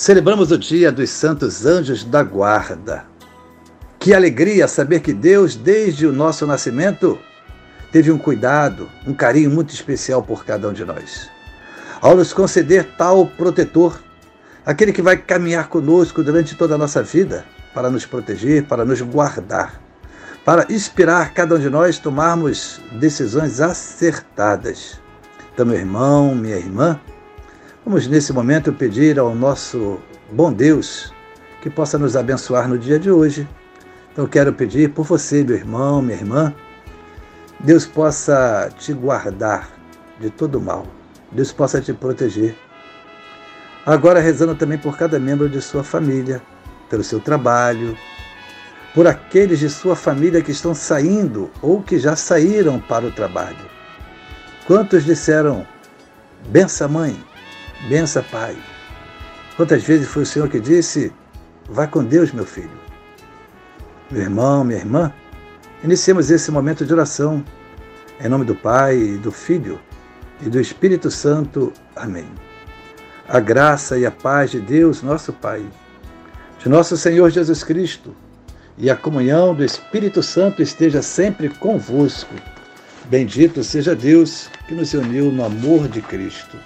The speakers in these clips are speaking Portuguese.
celebramos o dia dos Santos Anjos da Guarda. Que alegria saber que Deus, desde o nosso nascimento, teve um cuidado, um carinho muito especial por cada um de nós. Ao nos conceder tal protetor, aquele que vai caminhar conosco durante toda a nossa vida para nos proteger, para nos guardar, para inspirar cada um de nós tomarmos decisões acertadas. Então, meu irmão, minha irmã, vamos nesse momento pedir ao nosso bom Deus que possa nos abençoar no dia de hoje. Então, quero pedir por você, meu irmão, minha irmã, Deus possa te guardar de todo mal. Deus possa te proteger. Agora rezando também por cada membro de sua família, pelo seu trabalho, por aqueles de sua família que estão saindo ou que já saíram para o trabalho. Quantos disseram: bença mãe, bença pai? Quantas vezes foi o Senhor que disse: vá com Deus, meu filho? Meu irmão, minha irmã, Iniciemos esse momento de oração. Em nome do Pai, do Filho e do Espírito Santo. Amém. A graça e a paz de Deus, nosso Pai, de nosso Senhor Jesus Cristo e a comunhão do Espírito Santo esteja sempre convosco. Bendito seja Deus que nos uniu no amor de Cristo.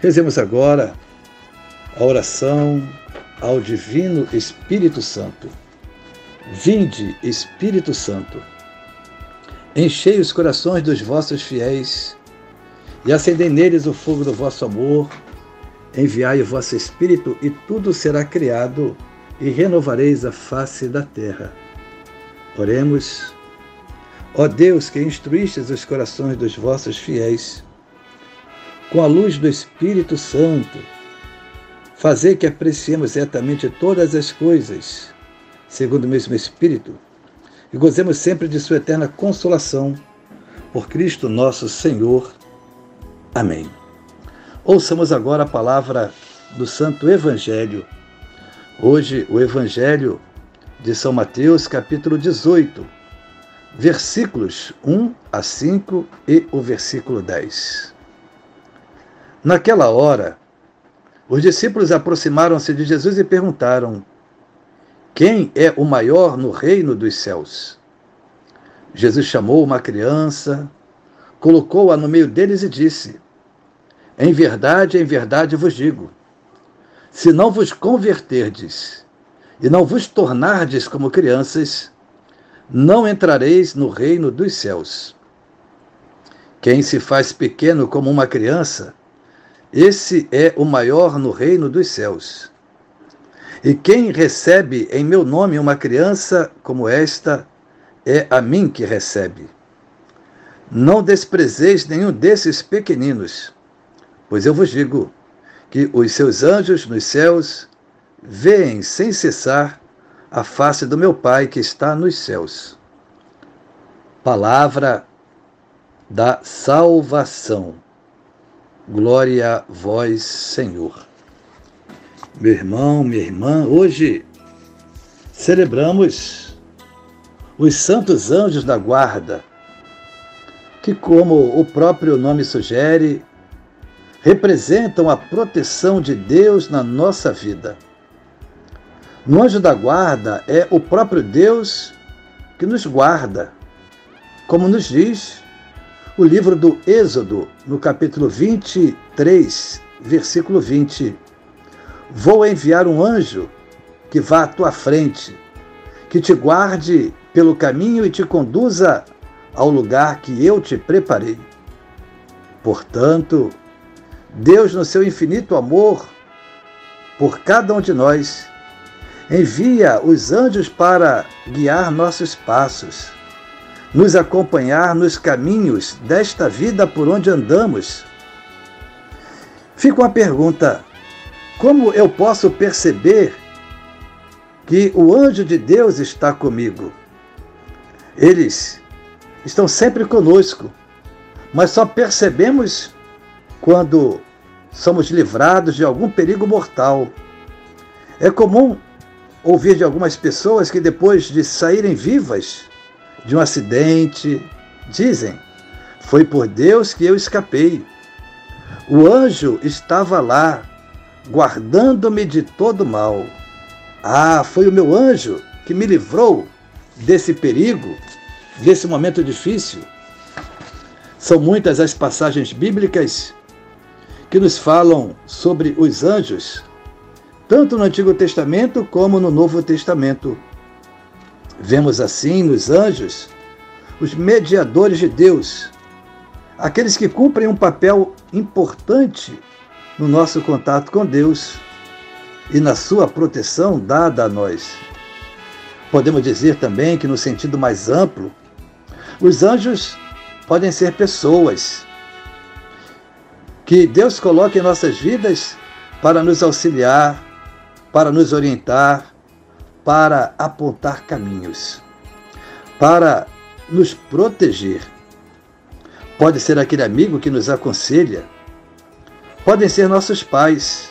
Rezemos agora a oração ao Divino Espírito Santo. Vinde, Espírito Santo, enchei os corações dos vossos fiéis e acendei neles o fogo do vosso amor. Enviai o vosso Espírito e tudo será criado e renovareis a face da terra. Oremos. Ó Deus, que instruístes os corações dos vossos fiéis, com a luz do Espírito Santo, fazei que apreciemos retamente todas as coisas segundo o mesmo Espírito, e gozemos sempre de Sua eterna consolação. Por Cristo nosso Senhor. Amém. Ouçamos agora a palavra do Santo Evangelho. Hoje, o Evangelho de São Mateus, capítulo 18, versículos 1 a 5 e o versículo 10. Naquela hora, os discípulos aproximaram-se de Jesus e perguntaram: quem é o maior no reino dos céus? Jesus chamou uma criança, colocou-a no meio deles e disse: Em verdade, em verdade vos digo: se não vos converterdes e não vos tornardes como crianças, não entrareis no reino dos céus. Quem se faz pequeno como uma criança, esse é o maior no reino dos céus. E quem recebe em meu nome uma criança como esta, é a mim que recebe. Não desprezeis nenhum desses pequeninos, pois eu vos digo que os seus anjos nos céus veem sem cessar a face do meu Pai que está nos céus. Palavra da salvação. Glória a vós, Senhor. Meu irmão, minha irmã, hoje celebramos os santos anjos da guarda, que, como o próprio nome sugere, representam a proteção de Deus na nossa vida. No anjo da guarda é o próprio Deus que nos guarda, como nos diz o livro do Êxodo, no capítulo 23, versículo 20 Vou enviar um anjo que vá à tua frente, que te guarde pelo caminho e te conduza ao lugar que eu te preparei. Portanto, Deus, no seu infinito amor por cada um de nós, envia os anjos para guiar nossos passos, nos acompanhar nos caminhos desta vida por onde andamos. Fica uma pergunta: como eu posso perceber que o anjo de Deus está comigo. Eles estão sempre conosco, mas só percebemos quando somos livrados de algum perigo mortal. É comum ouvir de algumas pessoas que depois de saírem vivas de um acidente, dizem: Foi por Deus que eu escapei. O anjo estava lá, guardando-me de todo mal. Ah, foi o meu anjo que me livrou desse perigo, desse momento difícil. São muitas as passagens bíblicas que nos falam sobre os anjos, tanto no Antigo Testamento como no Novo Testamento. Vemos assim nos anjos os mediadores de Deus, aqueles que cumprem um papel importante no nosso contato com Deus e na sua proteção dada a nós. Podemos dizer também que, no sentido mais amplo, os anjos podem ser pessoas que Deus coloca em nossas vidas para nos auxiliar, para nos orientar, para apontar caminhos, para nos proteger. Pode ser aquele amigo que nos aconselha, podem ser nossos pais,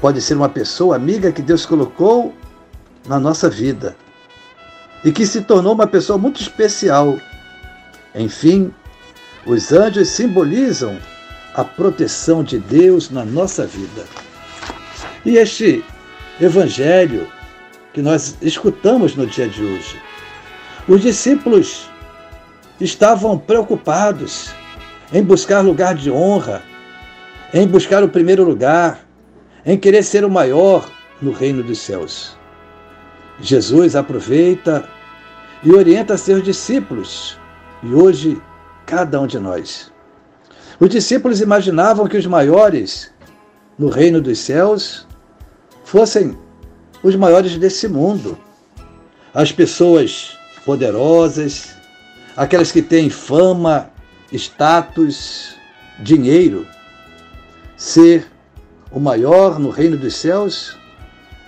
pode ser uma pessoa amiga que Deus colocou na nossa vida e que se tornou uma pessoa muito especial. Enfim, os anjos simbolizam a proteção de Deus na nossa vida. E este evangelho que nós escutamos no dia de hoje, os discípulos estavam preocupados em buscar lugar de honra, em buscar o primeiro lugar, em querer ser o maior no reino dos céus. Jesus aproveita e orienta seus discípulos, e hoje cada um de nós. Os discípulos imaginavam que os maiores no reino dos céus fossem os maiores desse mundo. As pessoas poderosas, aquelas que têm fama, status, dinheiro. Ser o maior no reino dos céus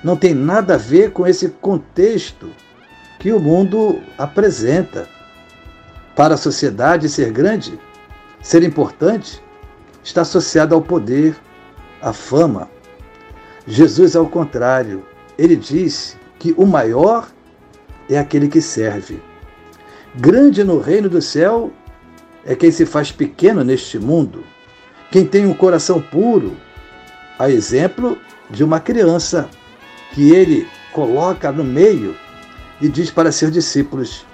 não tem nada a ver com esse contexto que o mundo apresenta. Para a sociedade, ser grande, ser importante, está associado ao poder, à fama. Jesus, ao contrário, ele disse que o maior é aquele que serve. Grande no reino do céu é quem se faz pequeno neste mundo, quem tem um coração puro, a exemplo de uma criança que ele coloca no meio e diz para seus discípulos: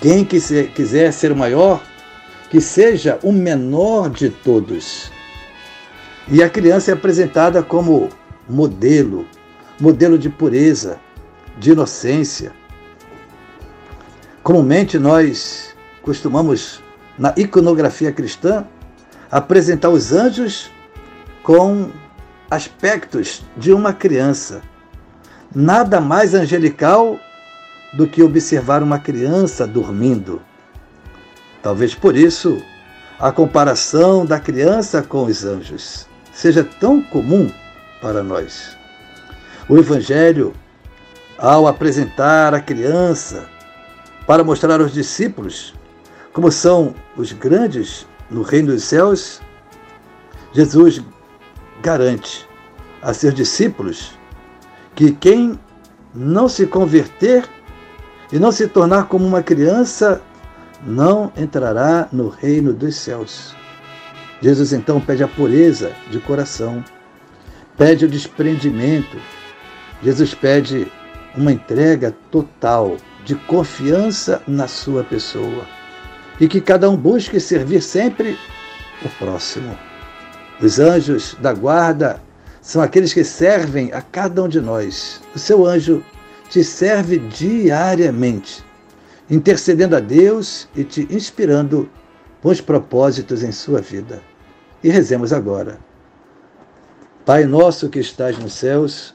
quem quiser ser o maior, que seja o menor de todos. E a criança é apresentada como modelo, modelo de pureza, de inocência. Comumente nós costumamos, na iconografia cristã, apresentar os anjos com aspectos de uma criança. Nada mais angelical do que observar uma criança dormindo. Talvez por isso a comparação da criança com os anjos seja tão comum para nós. O Evangelho, ao apresentar a criança para mostrar aos discípulos como são os grandes no reino dos céus, Jesus garante a seus discípulos que quem não se converter e não se tornar como uma criança, não entrará no reino dos céus. Jesus então pede a pureza de coração, pede o desprendimento, Jesus pede uma entrega total de confiança na sua pessoa e que cada um busque servir sempre o próximo. Os anjos da guarda são aqueles que servem a cada um de nós. O seu anjo te serve diariamente, intercedendo a Deus e te inspirando bons propósitos em sua vida. E rezemos agora. Pai nosso que estás nos céus,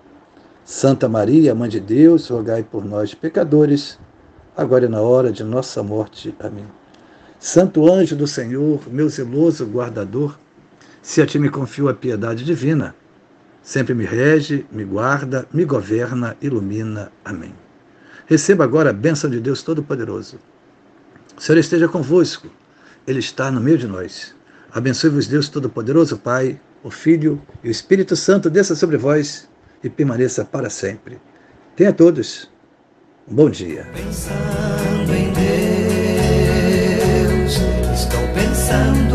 Santa Maria, Mãe de Deus, rogai por nós, pecadores, agora e na hora de nossa morte. Amém. Santo anjo do Senhor, meu zeloso guardador, se a ti me confio a piedade divina, sempre me rege, me guarda, me governa, ilumina. Amém. Receba agora a bênção de Deus Todo-Poderoso. O Senhor esteja convosco, Ele está no meio de nós. Abençoe-vos, Deus Todo-Poderoso, Pai, o Filho e o Espírito Santo, desça sobre vós e permaneça para sempre. Tenha todos um bom dia. Pensando em Deus, estou pensando